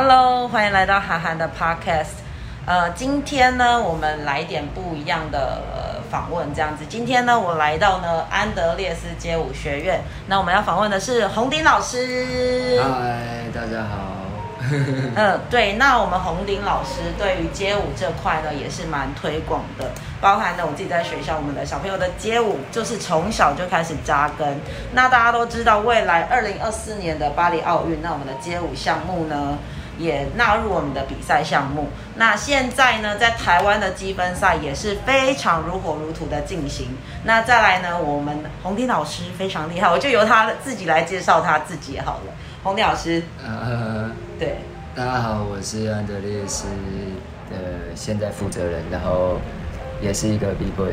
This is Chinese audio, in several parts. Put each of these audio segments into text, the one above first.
Hello，欢迎来到韩寒的 Podcast。呃，今天呢，我们来点不一样的、呃、访问，这样子。今天呢，我来到呢安德烈斯街舞学院。那我们要访问的是洪鼎老师。嗨，大家好。嗯，对，那我们洪鼎老师对于街舞这块呢，也是蛮推广的，包含呢我自己在学校，我们的小朋友的街舞就是从小就开始扎根。那大家都知道，未来二零二四年的巴黎奥运，那我们的街舞项目呢也纳入我们的比赛项目。那现在呢，在台湾的积分赛也是非常如火如荼的进行。那再来呢，我们洪迪老师非常厉害，我就由他自己来介绍他自己好了。洪迪老师，呃，对，大家好，我是安德烈斯的现在负责人，然后也是一个 B boy。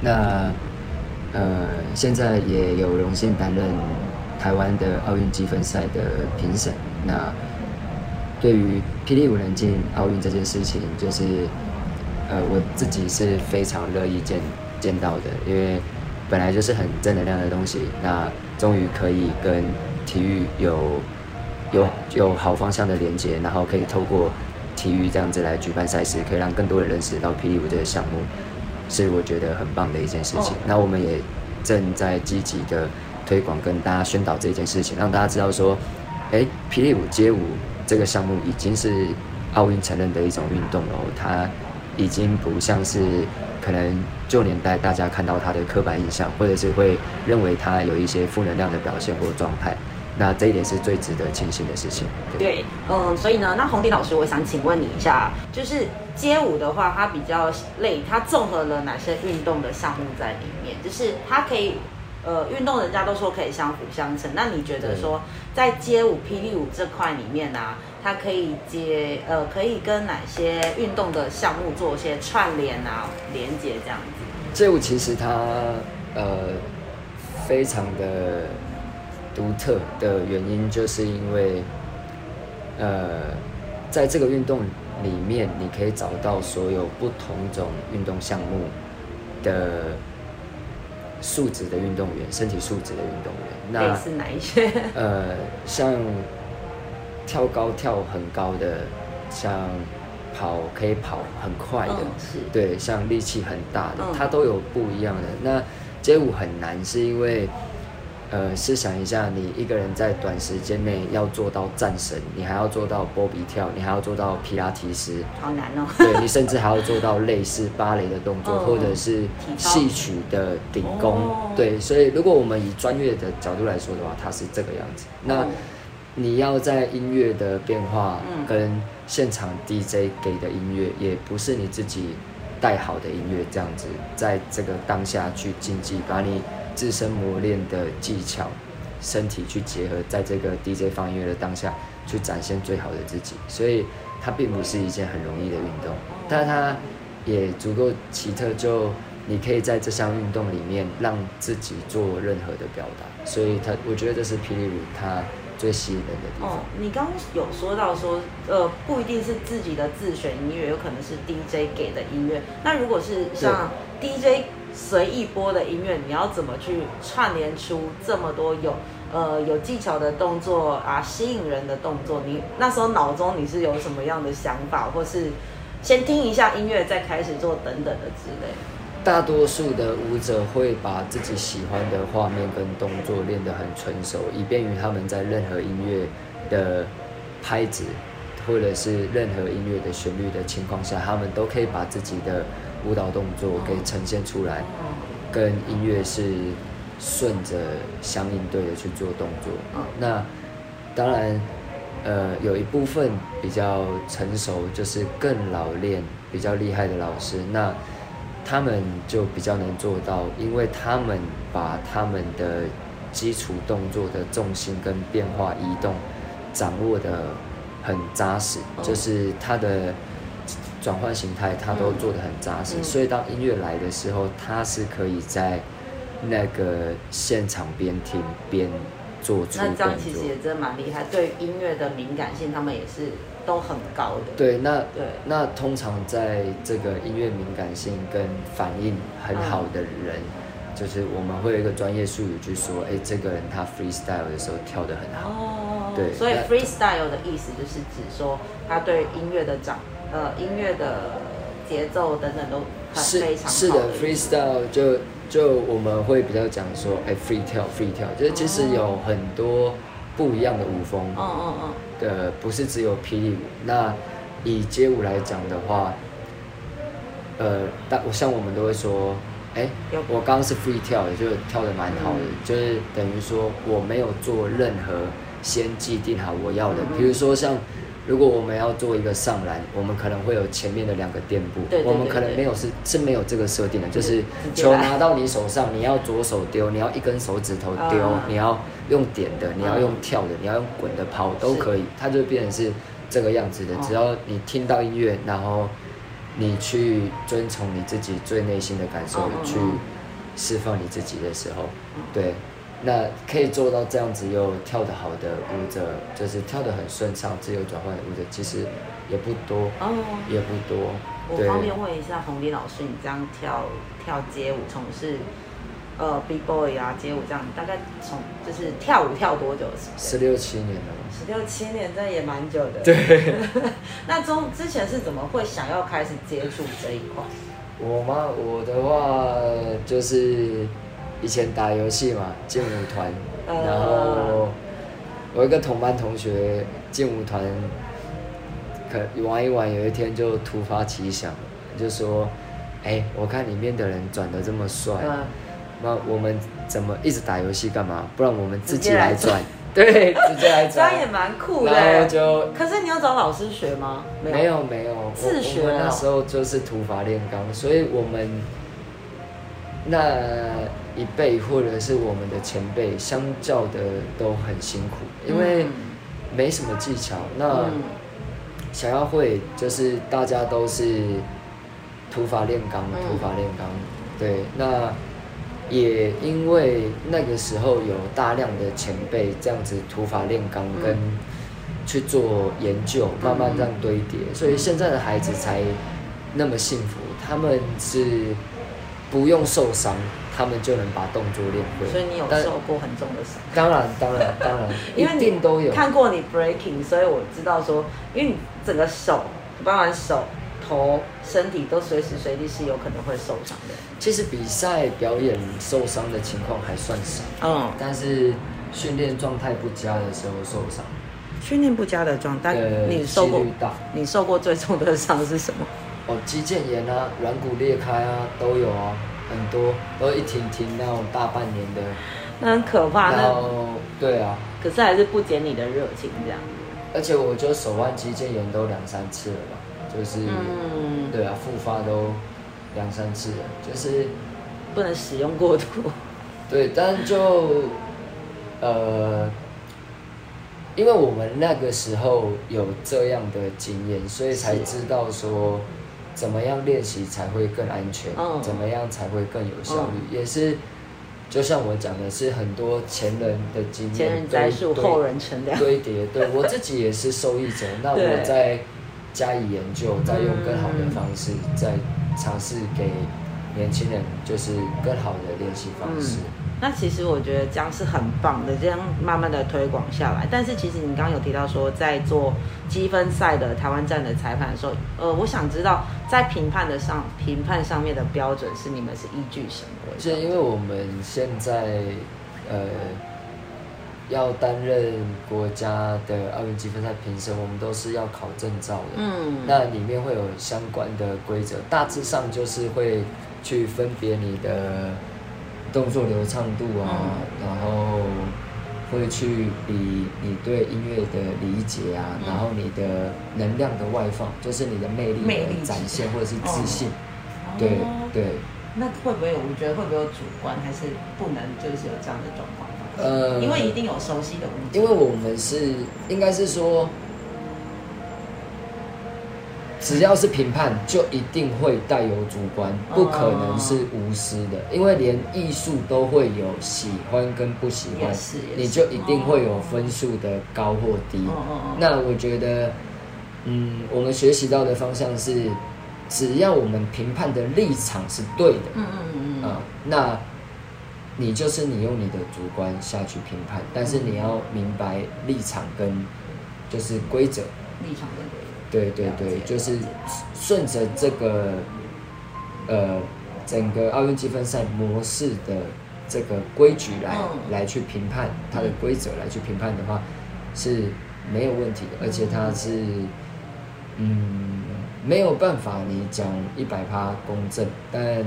那呃，现在也有荣幸担任台湾的奥运积分赛的评审。那对于霹雳舞能进奥运这件事情，就是呃，我自己是非常乐意见见到的，因为本来就是很正能量的东西，那终于可以跟体育有有有好方向的连接，然后可以透过体育这样子来举办赛事，可以让更多人认识到霹雳舞这个项目，是我觉得很棒的一件事情。那我们也正在积极的推广跟大家宣导这件事情，让大家知道说，哎，霹雳舞街舞这个项目已经是奥运承认的一种运动了，它已经不像是可能旧年代大家看到它的刻板印象，或者是会认为它有一些负能量的表现或状态。那这一点是最值得庆幸的事情。对，嗯，所以呢，那洪鼎老师，我想请问你一下，就是街舞的话，它比较累，它综合了哪些运动的项目在里面？就是它可以，呃，运动人家都说可以相辅相成。那你觉得说，在街舞、霹雳舞这块里面呢、啊，它可以接，呃，可以跟哪些运动的项目做一些串联啊、连接这样子？街舞其实它呃非常的。独特的原因，就是因为，呃，在这个运动里面，你可以找到所有不同种运动项目的素质的运动员，身体素质的运动员。那是哪一些？呃，像跳高跳很高的，像跑可以跑很快的，是对，像力气很大的，它都有不一样的。那街舞很难，是因为。呃，试想一下，你一个人在短时间内要做到战神，你还要做到波比跳，你还要做到皮拉提斯，好难哦。对你甚至还要做到类似芭蕾的动作，或者是戏曲的顶功。对，所以如果我们以专业的角度来说的话，它是这个样子。那你要在音乐的变化跟现场 DJ 给的音乐，也不是你自己带好的音乐这样子，在这个当下去竞技，把你。自身磨练的技巧，身体去结合，在这个 DJ 放音乐的当下，去展现最好的自己。所以它并不是一件很容易的运动，但它也足够奇特，就你可以在这项运动里面让自己做任何的表达。所以它，我觉得这是霹雳舞它最吸引人的地方。哦，你刚刚有说到说，呃，不一定是自己的自选音乐，有可能是 DJ 给的音乐。那如果是像 DJ。随意播的音乐，你要怎么去串联出这么多有呃有技巧的动作啊，吸引人的动作？你那时候脑中你是有什么样的想法，或是先听一下音乐再开始做等等的之类？大多数的舞者会把自己喜欢的画面跟动作练得很纯熟，以便于他们在任何音乐的拍子或者是任何音乐的旋律的情况下，他们都可以把自己的。舞蹈动作给呈现出来，跟音乐是顺着相应对的去做动作。那当然，呃，有一部分比较成熟，就是更老练、比较厉害的老师，那他们就比较能做到，因为他们把他们的基础动作的重心跟变化移动掌握的很扎实，就是他的。转换形态，他都做的很扎实，所以当音乐来的时候，他是可以在那个现场边听边做出那这样其实也真的蛮厉害，对音乐的敏感性，他们也是都很高的。对，那对那通常在这个音乐敏感性跟反应很好的人，就是我们会有一个专业术语去说，哎，这个人他 freestyle 的时候跳的很好。哦。对，所以 freestyle 的意思就是指说他对音乐的掌呃音乐的节奏等等都很是非常是的，freestyle 就就我们会比较讲说，哎、f r e e 跳 free 跳，就是其实有很多不一样的舞风嗯嗯嗯，的，不是只有霹雳舞。那以街舞来讲的话，呃，但我像我们都会说，哎、有我刚刚是 free 跳的，就跳的蛮好的，嗯就是等于说我没有做任何先既定好我要的，嗯比如说像。如果我们要做一个上篮，我们可能会有前面的两个垫步，对对我们可能没有是是没有这个设定的，就是球拿到你手上，你要左手丢，你要一根手指头丢，啊。你要用点的，你要用嗯跳的，你要用滚的跑都可以，它就变成是这个样子的。哦。只要你听到音乐，然后你去遵从你自己最内心的感受去嗯释放你自己的时候，对。那可以做到这样子又跳得好的舞者，就是跳得很顺畅、自由转换的舞者，其实也不多，哦，也不多。我方便问一下红林老师，你这样跳跳街舞，从事呃 B boy 啊街舞这样，大概从就是跳舞跳多久？十六七年了。十六七年，这也蛮久的。对，那中之前是怎么会想要开始接触这一块？我吗？我的话就是以前打游戏嘛，劲舞团，呃然后我有一个同班同学劲舞团，可玩一玩，有一天就突发奇想，就说：“哎、我看里面的人转的这么帅，嗯，那我们怎么一直打游戏干嘛？不然我们自己来来转，对，直接来转 这样。也蛮酷的。然后就可是你要找老师学吗？没有没有，我自学我们那哦时候就是土法炼钢，所以我们那一辈或者是我们的前辈，相较的都很辛苦，因为嗯没什么技巧。那嗯想要会，就是大家都是土法炼钢，嗯土法炼钢。对，那也因为那个时候有大量的前辈这样子土法炼钢嗯跟去做研究，慢慢这样堆叠，所以现在的孩子才那么幸福。他们是不用受伤，他们就能把动作练会。所以你有受过很重的伤。当然，当然，当然，因为一定都有。看过你 breaking，所以我知道说，因为你整个手，包含手、头、身体都随时随地是有可能会受伤的。其实比赛表演受伤的情况还算少，嗯，但是训练状态不佳的时候受伤，训练不佳的状态，呃，你受过大。你受过最重的伤是什么？哦，肌腱炎啊，软骨裂开啊，都有啊，很多都一停停那种大半年的，那很可怕，那然后对啊，可是还是不减你的热情这样。而且我就手腕肌腱炎都两三次了吧，就是，嗯，对啊，复发都两三次了，就是。不能使用过度。对，但就呃，因为我们那个时候有这样的经验，所以才知道说怎么样练习才会更安全，嗯怎么样才会更有效率，也是就像我讲的，是很多前人的经验前人栽树，堆后人乘凉。堆叠。对 我自己也是受益者，那我再加以研究，再用更好的方式，再尝试给年轻人就是更好的练习方式。嗯那其实我觉得这样是很棒的，这样慢慢的推广下来。但是其实你刚刚有提到说，在做积分赛的台湾站的裁判的时候，呃，我想知道在评判的上评判上面的标准是你们是依据什么？是因为我们现在呃要担任国家的奥运积分赛评审，我们都是要考证照的。嗯，那里面会有相关的规则，大致上就是会去分别你的动作流畅度啊，然后会去比你对音乐的理解啊，嗯然后你的能量的外放，就是你的魅力魅力的展现或者是自信，哦对对。那会不会有？我觉得会不会有主观，还是不能就是有这样的状况？呃，因为一定有熟悉的。因为我们是应该是说，只要是评判，就一定会带有主观，不可能是无私的。因为连艺术都会有喜欢跟不喜欢你就一定会有分数的高或低。那我觉得，嗯，我们学习到的方向是，只要我们评判的立场是对的，嗯嗯嗯嗯，啊、那你就是你用你的主观下去评判，但是你要明白立场跟就是规则。立场跟规则。对对对，就是顺着这个呃整个奥运积分赛模式的这个规矩来、来去评判它的规则来去评判的话是没有问题的，而且它是嗯没有办法你讲一百趴公正，但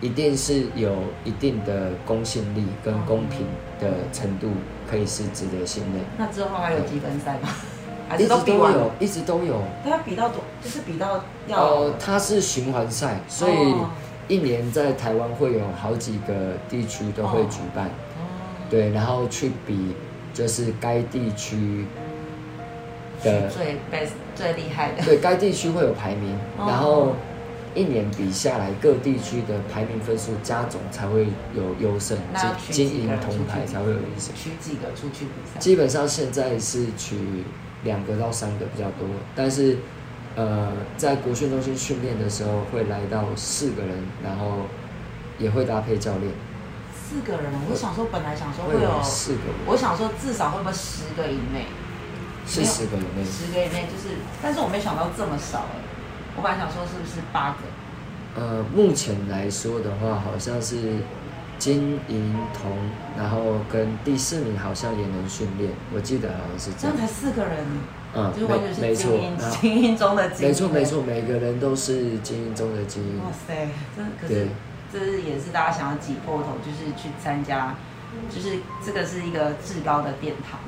一定是有一定的公信力跟公平的程度，可以是值得信任。那之后还有积分赛吗？还一直都是都比完有，一直都有。它要比到多，就是比到要哦，它是循环赛，所以哦一年在台湾会有好几个地区都会举办，哦对，然后去比就是该地区的，最 best 最厉害的。对该地区会有排名，哦然后一年比下来各地区的排名分数加总才会有优胜，金金银铜牌才会有优胜。取几个出去比赛？基本上现在是取两个到三个比较多，但是呃，在国训中心训练的时候会来到四个人，然后也会搭配教练，四个人，我想说本来想说会会有有，四个人，我想说至少会不会十个以内？是十个以内。十个以内就是，但是我没想到这么少哎，我本来想说是不是八个？呃，目前来说的话，好像是金银铜，然后跟第四名好像也能训练，我记得好像是这样这样。才四个人，嗯就是，完全没没错是精英，然后精英中的精英。没错没。错，每个人都是精英中的精英哇。塞，这可是对这是也是大家想要挤破头，就是去参加，就是这个是一个至高的殿堂。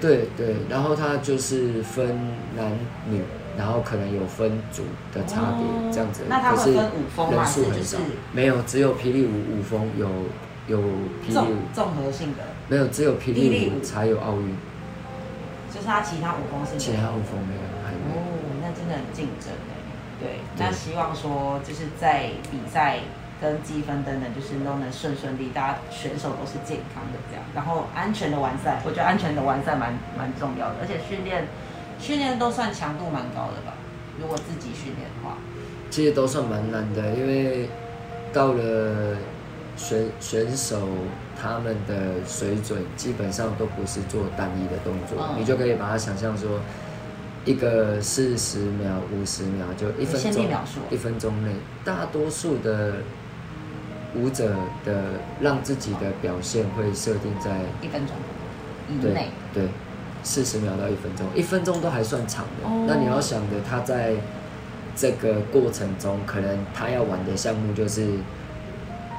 对对，然后它就是分男女，然后可能有分组的差别、哦这样子。那它可是会分五风吗人数很少就是，没有，只有霹雳舞五风有有霹雳综舞，综合性的，没有只有霹霹雳舞才有奥运，就是他其他五风是其他五风没有，还没有。哦，那真的很竞争哎。对，对那希望说就是在比赛跟积分等等，就是都能顺顺利，大家选手都是健康的这样，然后安全的完赛。我觉得安全的完赛蛮蛮重要的，而且训练训练都算强度蛮高的吧。如果自己训练的话，其实都算蛮难的，因为到了选选手他们的水准，基本上都不是做单一的动作，嗯你就可以把它想象说，一个四十秒、五十秒，就一分钟一分钟内，大多数的舞者的让自己的表现会设定在一分钟以内。对，四十秒到一分钟，一分钟都还算长的。哦那你要想的，他在这个过程中，可能他要玩的项目就是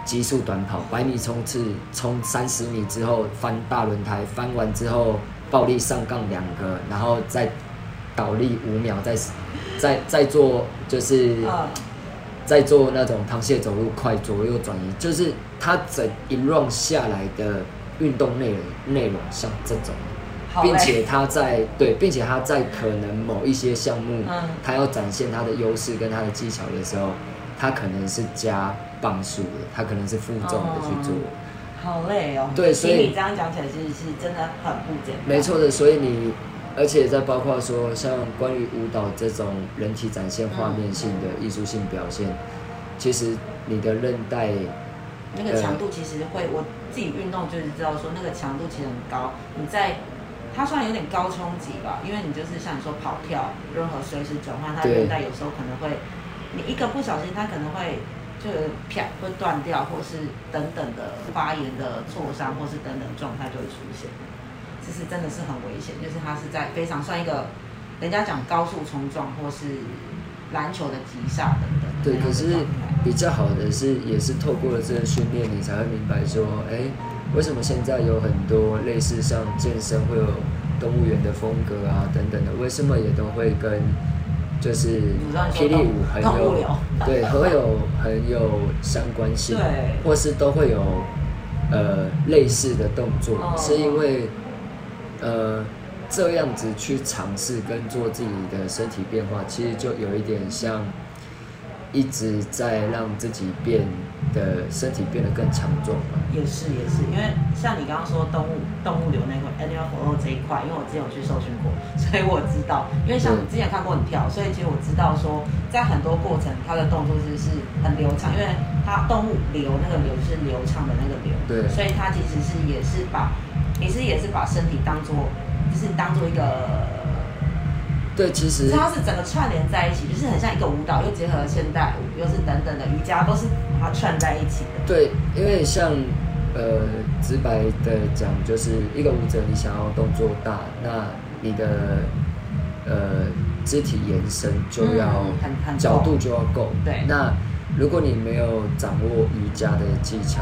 极速短跑，百米冲刺，冲三十米之后翻大轮胎，翻完之后暴力上杠两个，然后再倒立五秒，再 再再做就是。嗯，在做那种螃蟹走路快左右转移，就是他整一 round 下来的运动内容内容像这种，并且他在对，并且他在可能某一些项目，嗯他要展现他的优势跟他的技巧的时候，他可能是加磅数的，他可能是负重的去做，好累哦。对所以你这样讲起来，其实是真的很不简单。没错的，所以你。而且在包括说，像关于舞蹈这种人体展现画面性的艺术性表现，其实你的韧带那个强度其实会，我自己运动就是知道说那个强度其实很高。你在它算有点高冲击吧，因为你就是像你说跑跳，任何随时转换，它韧带有时候可能会，你一个不小心，它可能会就有啪会断掉，或是等等的发炎的挫伤，或是等等状态就会出现。这是真的是很危险，就是它是在非常算一个人家讲高速冲撞或是篮球的急刹等等。对，可是比较好的是，也是透过了这个训练，你才会明白说，哎，为什么现在有很多类似像健身会有动物园的风格啊等等的，为什么也都会跟就是霹雳舞很有 对，会有很有相关性，或是都会有呃类似的动作，哦。是因为呃这样子去尝试跟做自己的身体变化，其实就有一点像一直在让自己变得身体变得更强壮嘛。也是也是，因为像你刚刚说动物动物流那块 animal flow 这一块，因为我之前有去受训过，所以我知道。因为像你之前看过你跳，所以其实我知道说，在很多过程它的动作是是很流畅，因为它它动物流那个流是流畅的那个流，对所以它其实是也是把，其实也是把身体当做，就是当做一个，对，其实它是整个串联在一起，就是很像一个舞蹈，又结合了现代舞，又是等等的瑜伽，都是把它串在一起的。对，因为像呃直白的讲，就是一个舞者，你想要动作大，那你的呃肢体延伸就要角度就要够。对那如果你没有掌握瑜伽的技巧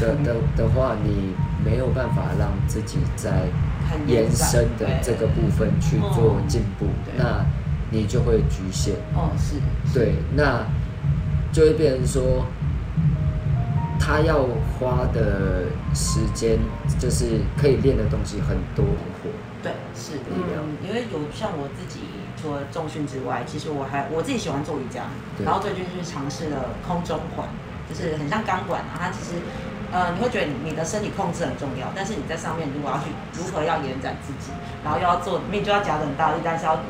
的的的话，你没有办法让自己在很延伸的这个部分去做进步对，那你就会局限。哦是，对，那就会变成说，他要花的时间就是可以练的东西很多很多。对，是，力量嗯，因为有像我自己除了重训之外，其实我还我自己喜欢做瑜伽，对然后最近就是尝试了空中环，就是很像钢管啊，它其实呃你会觉得你你的身体控制很重要，但是你在上面如果要去如何要延展自己，然后又要做，明明就要夹得很大力，但是要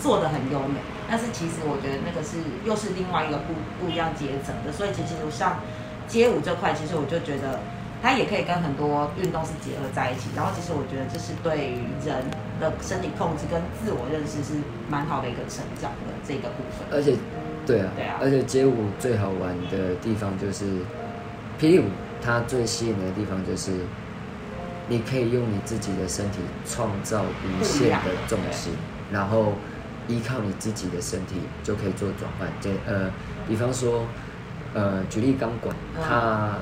做的很优美，但是其实我觉得那个是又是另外一个不不一样阶层的，所以其实像街舞这块，其实我就觉得它也可以跟很多运动是结合在一起。然后其实我觉得这是对于人的身体控制跟自我认识是蛮好的一个成长的这个部分。而且，对啊，对啊而且街舞最好玩的地方就是，霹雳舞它最吸引人的地方就是，你可以用你自己的身体创造无限的重心，然后依靠你自己的身体就可以做转换。这呃，比方说，呃，举例钢管，嗯它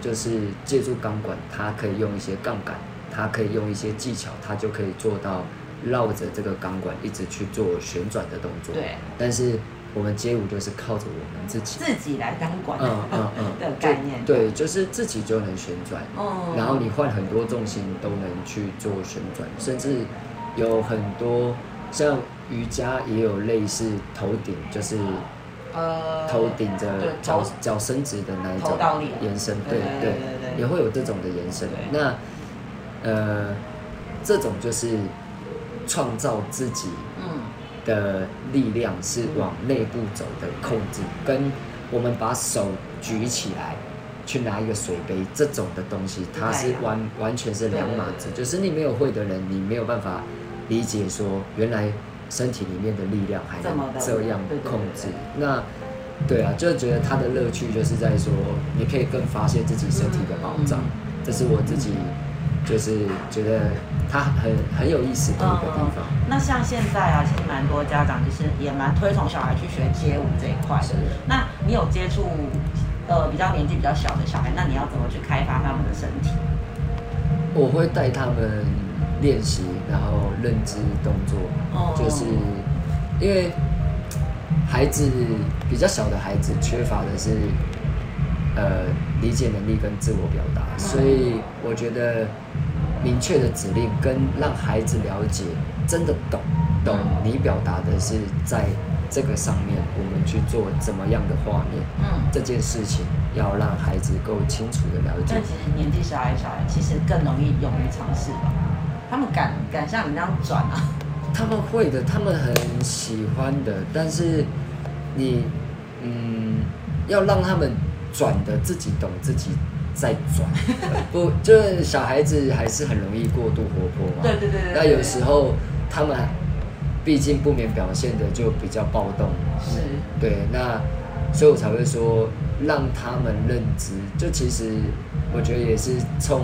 就是借助钢管，它可以用一些杠杆，它可以用一些技巧，它就可以做到绕着这个钢管一直去做旋转的动作。对，但是我们街舞就是靠着我们自己，自己来当管。嗯嗯嗯。的概念。对，就是自己就能旋转，哦。然后你换很多重心都能去做旋转，甚至有很多像瑜伽也有类似头顶，就是呃头顶着脚脚伸直的那一种延伸，对对对对对也会有这种的延伸。那呃，这种就是创造自己嗯的力量是往内部走的控制，跟我们把手举起来去拿一个水杯这种的东西，它是完完全是两码子。就是你没有会的人，你没有办法理解说，原来身体里面的力量还能这样控制。那对啊，就觉得它的乐趣就是在说，你可以更发现自己身体的宝藏。嗯这是我自己就是觉得它很很有意思的一个地方。那像现在啊，其实蛮多家长就是也蛮推崇小孩去学街舞这一块的是。那你有接触呃比较年纪比较小的小孩，那你要怎么去开发他们的身体？我会带他们练习，然后认知动作，哦就是因为孩子比较小的孩子缺乏的是呃理解能力跟自我表达，所以我觉得明确的指令跟让孩子了解，真的懂懂你表达的是在这个上面，我们去做怎么样的画面，嗯，这件事情要让孩子够清楚的了解。但。其实年纪小孩小孩其实更容易勇于尝试吧，他们敢敢像你那样转啊，他们会的，他们很喜欢的，但是你，嗯，要让他们转的自己懂自己再转，不，就是小孩子还是很容易过度活泼嘛。对对对对对那有时候他们毕竟不免表现的就比较暴动，是，对，那所以我才会说让他们认知，就其实我觉得也是从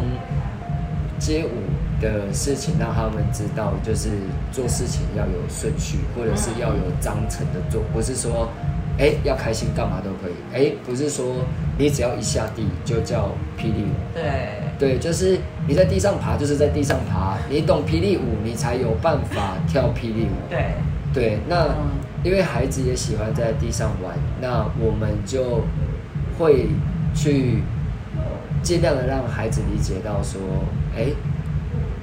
街舞的事情让他们知道，就是做事情要有顺序，或者是要有章程的做，不是说哎要开心干嘛都可以，哎不是说你只要一下地就叫霹雳舞。对，对，就是你在地上爬，就是在地上爬。你懂霹雳舞，你才有办法跳霹雳舞。对，对，那、嗯因为孩子也喜欢在地上玩，那我们就会去尽量的让孩子理解到说，哎，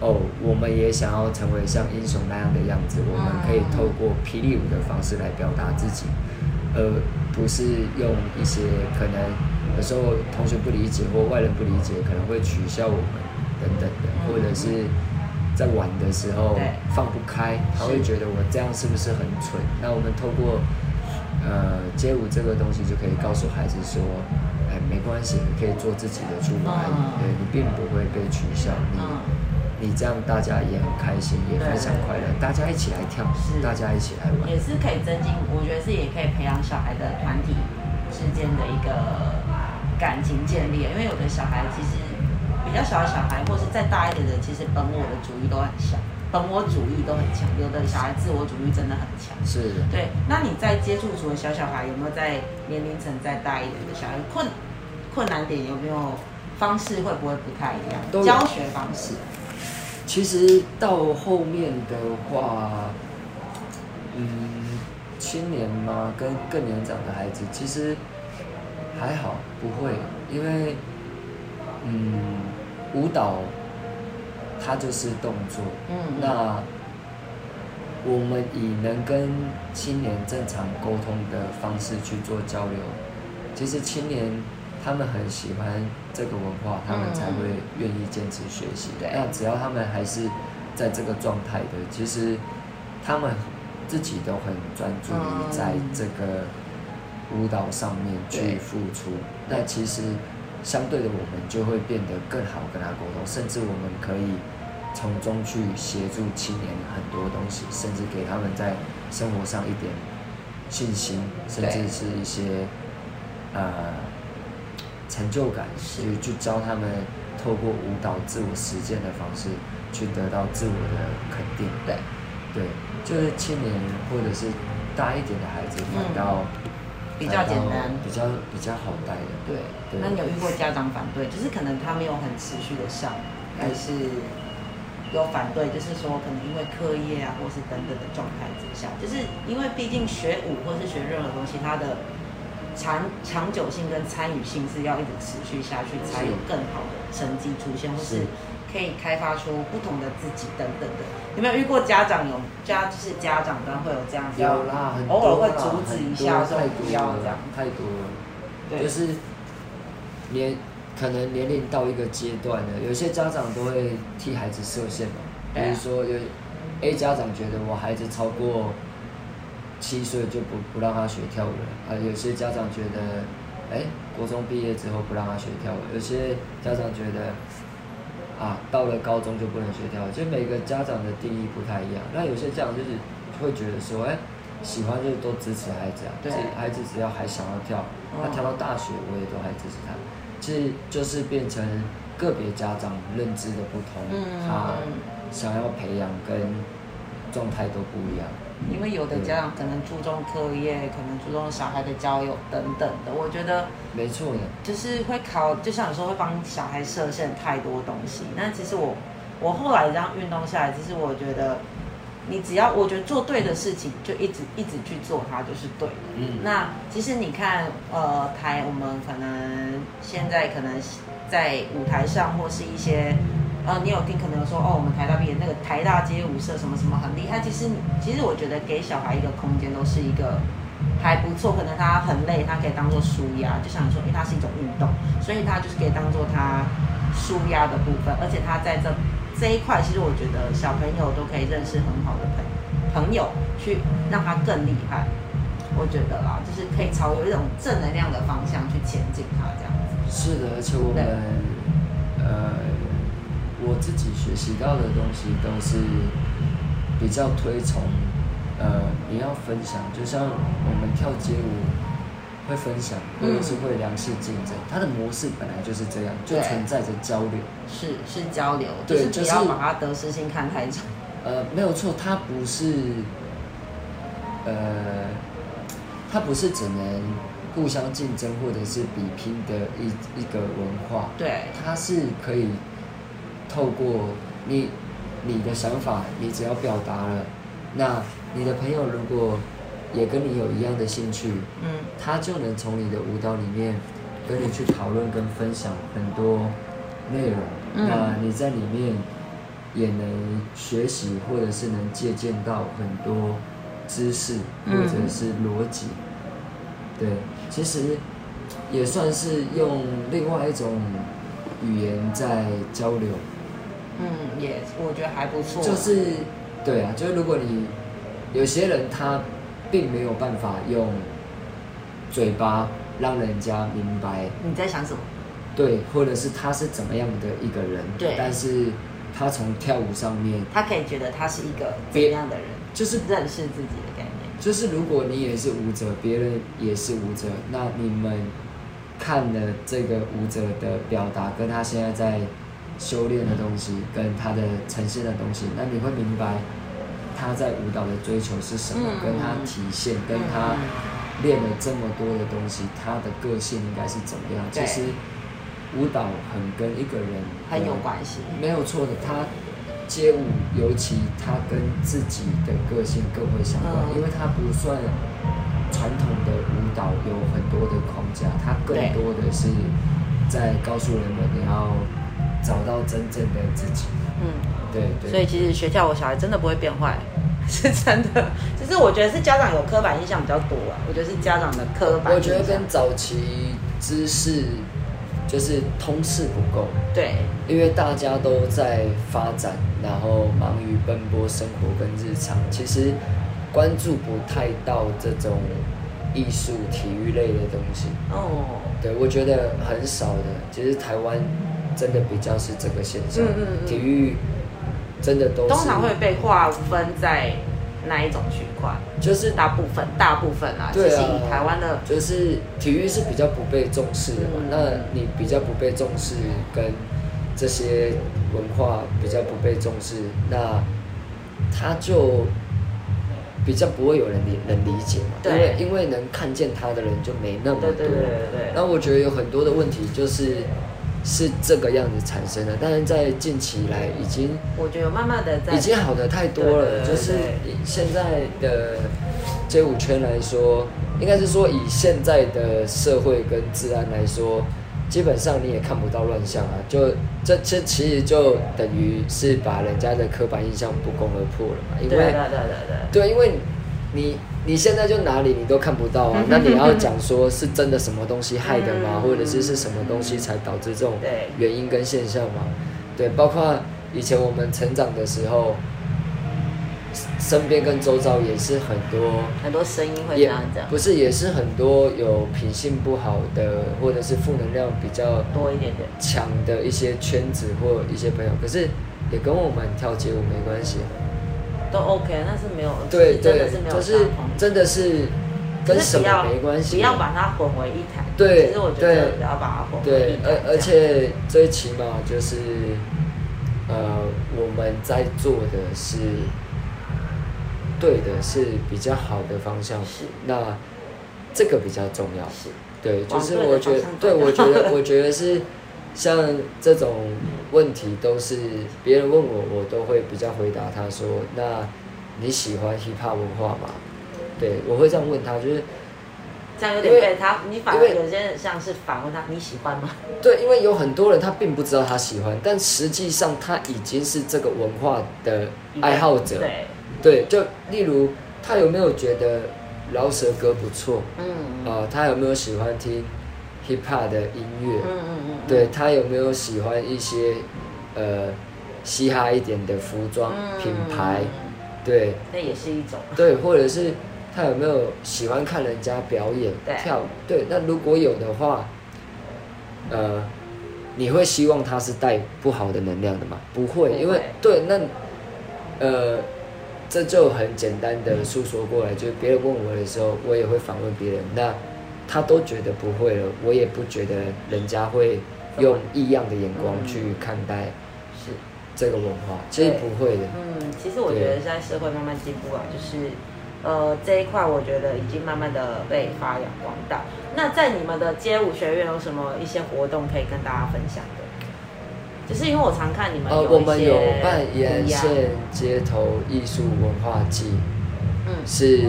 哦，我们也想要成为像英雄那样的样子，我们可以透过霹雳舞的方式来表达自己，而不是用一些可能有时候同学不理解或外人不理解，可能会取笑我们等等的，嗯或者是。在玩的时候放不开，他会觉得我这样是不是很蠢？那我们透过呃，街舞这个东西就可以告诉孩子说，哎，没关系，你可以做自己的出来，嗯对你并不会被取笑，你、嗯你这样大家也很开心，也非常快乐，大家一起来跳是，大家一起来玩。也是可以增进，我觉得是也可以培养小孩的团体之间的一个感情建立。因为有的小孩其实比较小的小孩，或是再大一点的，其实本我的主义都很小，本我主义都很强。有的小孩自我主义真的很强。是的，对，那你在接触除了小小孩，有没有在年龄层再大一点的小孩困困难点有没有方式会不会不太一样都？教学方式，其实到后面的话，嗯，青年嘛，跟更年长的孩子，其实还好，不会，因为，嗯，舞蹈它就是动作，嗯，那我们以能跟青年正常沟通的方式去做交流，其实青年他们很喜欢这个文化，他们才会愿意坚持学习。对那只要他们还是在这个状态的，其实他们自己都很专注于在这个舞蹈上面去付出。那其实相对的，我们就会变得更好跟他沟通，甚至我们可以从中去协助青年很多东西，甚至给他们在生活上一点信心，甚至是一些呃成就感，是去去教他们透过舞蹈自我实践的方式，去得到自我的肯定。对，对，就是青年或者是大一点的孩子，反倒、比较简单。比较比较好带的。对，对。那你有遇过家长反对，就是可能他没有很持续的上，还是有反对，就是说可能因为课业啊，或是等等的状态之下，就是因为毕竟学舞或是学任何东西，他的长长久性跟参与性是要一直持续下去，才有更好的成绩出现，或是是可以开发出不同的自己等等的。有没有遇过家长有家就是家长端会有这样子，有啦，很偶尔会阻止一下，太不多了要这样，太多了。对，就是年可能年龄到一个阶段了，有些家长都会替孩子设限嘛，比如说有 A 家长觉得我孩子超过七岁就不不让他学跳舞了，啊，有些家长觉得，哎，国中毕业之后不让他学跳舞，有些家长觉得。啊，到了高中就不能学跳舞，就每个家长的定义不太一样。那有些家长就是会觉得说，哎、喜欢就都支持孩子啊，对孩子只要还想要跳，嗯他跳到大学我也都还支持他。其实就是变成个别家长认知的不同，嗯他想要培养跟状态都不一样。因为有的家长可能注重课业，可能注重小孩的交友等等的，我觉得没错的，就是会考，就像你说会帮小孩设限太多东西。那其实我我后来这样运动下来，其实我觉得你只要我觉得做对的事情，就一直一直去做它就是对的。嗯那其实你看，呃，台我们可能现在可能在舞台上或是一些，呃，你有听可能有说哦，我们台大毕业那个台大街舞社什么什么很厉害。其实其实我觉得给小孩一个空间都是一个还不错，可能他很累，他可以当做舒压，就像你说，因为它是一种运动，所以他就是可以当做他舒压的部分，而且他在这这一块，其实我觉得小朋友都可以认识很好的朋朋友，去让他更厉害。我觉得啦，就是可以朝有一种正能量的方向去前进他这样子。是的，而且我们呃，我自己学习到的东西都是比较推崇，呃，你要分享，就像我们跳街舞会分享，或者是会良性竞争，它的模式本来就是这样，就存在着交流。是是交流，就是不对就是要把它得失心看太重。呃，没有错，它不是，呃，它不是只能互相竞争或者是比拼的一一个文化，对，它是可以透过你你的想法，你只要表达了，那你的朋友如果也跟你有一样的兴趣，嗯，他就能从你的舞蹈里面跟你去讨论跟分享很多内容，嗯。那你在里面也能学习或者是能借鉴到很多知识或嗯者是逻辑。对，其实也算是用另外一种语言在交流，嗯，也我觉得还不错。就是对啊，就是如果你有些人他并没有办法用嘴巴让人家明白你在想什么？对，或者是他是怎么样的一个人，对但是他从跳舞上面，他可以觉得他是一个怎么样的人，就是认识自己的概念。就是如果你也是舞者，别人也是舞者，那你们看了这个舞者的表达，跟他现在在修炼的东西，跟他的呈现的东西，那你会明白他在舞蹈的追求是什么，嗯跟他体现，跟他练了这么多的东西，他的个性应该是怎么样？其实舞蹈很跟一个人很有关系没有错的。他街舞尤其他跟自己的个性更会相关，嗯因为他不算传统的舞蹈有很多的框架，他更多的是在告诉人们你要找到真正的自己。嗯，对对。所以其实学跳舞小孩真的不会变坏，是真的。只是我觉得是家长有刻板印象比较多啊，我觉得是家长的刻板我印象。我觉得跟早期知识就是通识不够，对因为大家都在发展，然后忙于奔波生活跟日常，其实关注不太到这种艺术、体育类的东西。哦，对，我觉得很少的。其实台湾真的比较是这个现象，嗯嗯嗯。体育真的都是通常会被划分在哪一种区块？就是大部分，大部分啊其实以台湾的，就是体育是比较不被重视的嘛，嗯。那你比较不被重视，跟这些文化比较不被重视，那他就比较不会有人理能理解嘛，因对为因为能看见他的人就没那么多。对对对对对。那我觉得有很多的问题就是是这个样子产生的，但是在近期来已经我觉得慢慢的在已经好的太多了，对对对就是现在的街舞圈来说，应该是说以现在的社会跟治安来说，基本上你也看不到乱象啊。就这这其实就等于是把人家的刻板印象不攻而破了嘛，因为对对对对对。对，因为你你现在就哪里你都看不到啊，那你要讲说是真的什么东西害的吗？嗯或者是是什么东西才导致这种对原因跟现象吗？对，包括以前我们成长的时候，身边跟周遭也是很多。很多声音会这也样讲，不是，也是很多有品性不好的，或者是负能量比较多一点点。强的一些圈子或一些朋友，可是也跟我们跳街舞没关系啊。都 OK，那是没有，对是真对的是没，有真的是跟什么没关系，不要把它混为一谈。对其实我觉对得不要把它混为对一，谈。而而且最起码就是，呃，我们在做的是对的，是比较好的方向，是那这个比较重要。是对，就是我觉得，对我觉得，我觉得是像这种问题都是别人问我，我都会比较回答他说：“那你喜欢 hip hop 文化吗？”对，我会这样问他，就是这样有点被他，你反而有些人像是反问他，你喜欢吗？对，因为有很多人他并不知道他喜欢，但实际上他已经是这个文化的爱好者。对，对，就例如他有没有觉得饶舌歌不错？嗯啊、他有没有喜欢听 hip hop 的音乐？嗯嗯嗯，对他有没有喜欢一些呃嘻哈一点的服装嗯品牌？对那也是一种。对，或者是他有没有喜欢看人家表演跳舞？对，那如果有的话，呃，你会希望他是带不好的能量的吗？不会，不会因为对那呃。这就很简单的诉说过来，就是别人问我的时候，我也会反问别人，那他都觉得不会了，我也不觉得人家会用异样的眼光去看待是，这个文化，其实不会的。嗯，其实我觉得现在社会慢慢进步啊，就是呃这一块，我觉得已经慢慢的被发扬光大。那在你们的街舞学院有什么一些活动可以跟大家分享的？就是因为我常看你们呃，我们有些办沿线街头艺术文化季，嗯是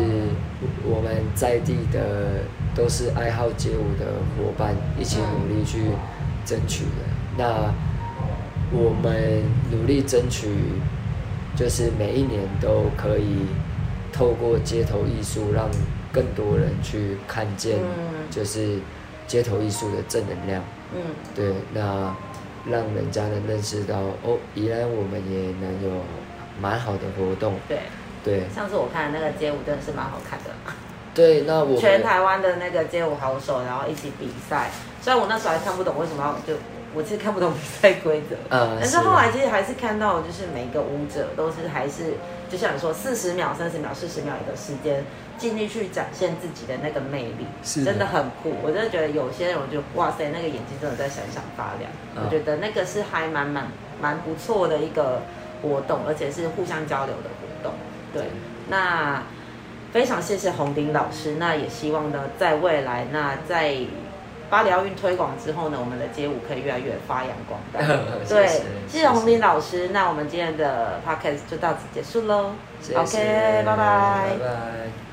我们在地的都是爱好街舞的伙伴一起努力去争取的。那我们努力争取，就是每一年都可以透过街头艺术，让更多人去看见嗯，就是街头艺术的正能量。嗯对，那让人家能认识到哦，原来我们也能有蛮好的活动。对。对，上次我看的那个街舞真的是蛮好看的，对，那我全台湾的那个街舞好手，然后一起比赛。虽然我那时候还看不懂为什么要就，我其实看不懂比赛规则，呃但是后来其实还是看到，就是每个舞者都是还是就像你说，四十秒、三十秒、四十秒一个时间，尽力去展现自己的那个魅力，是真的很酷。我真的觉得有些人，我就哇塞，那个眼睛真的在闪闪发亮。嗯我觉得那个是还蛮蛮蛮不错的一个活动，而且是互相交流的活动。对，那非常谢谢红鼎老师，那也希望呢，在未来，那在巴黎奥运推广之后呢，我们的街舞可以越来越发扬光大。对，谢谢红鼎老师，那我们今天的 podcast 就到此结束喽。OK，拜拜拜拜。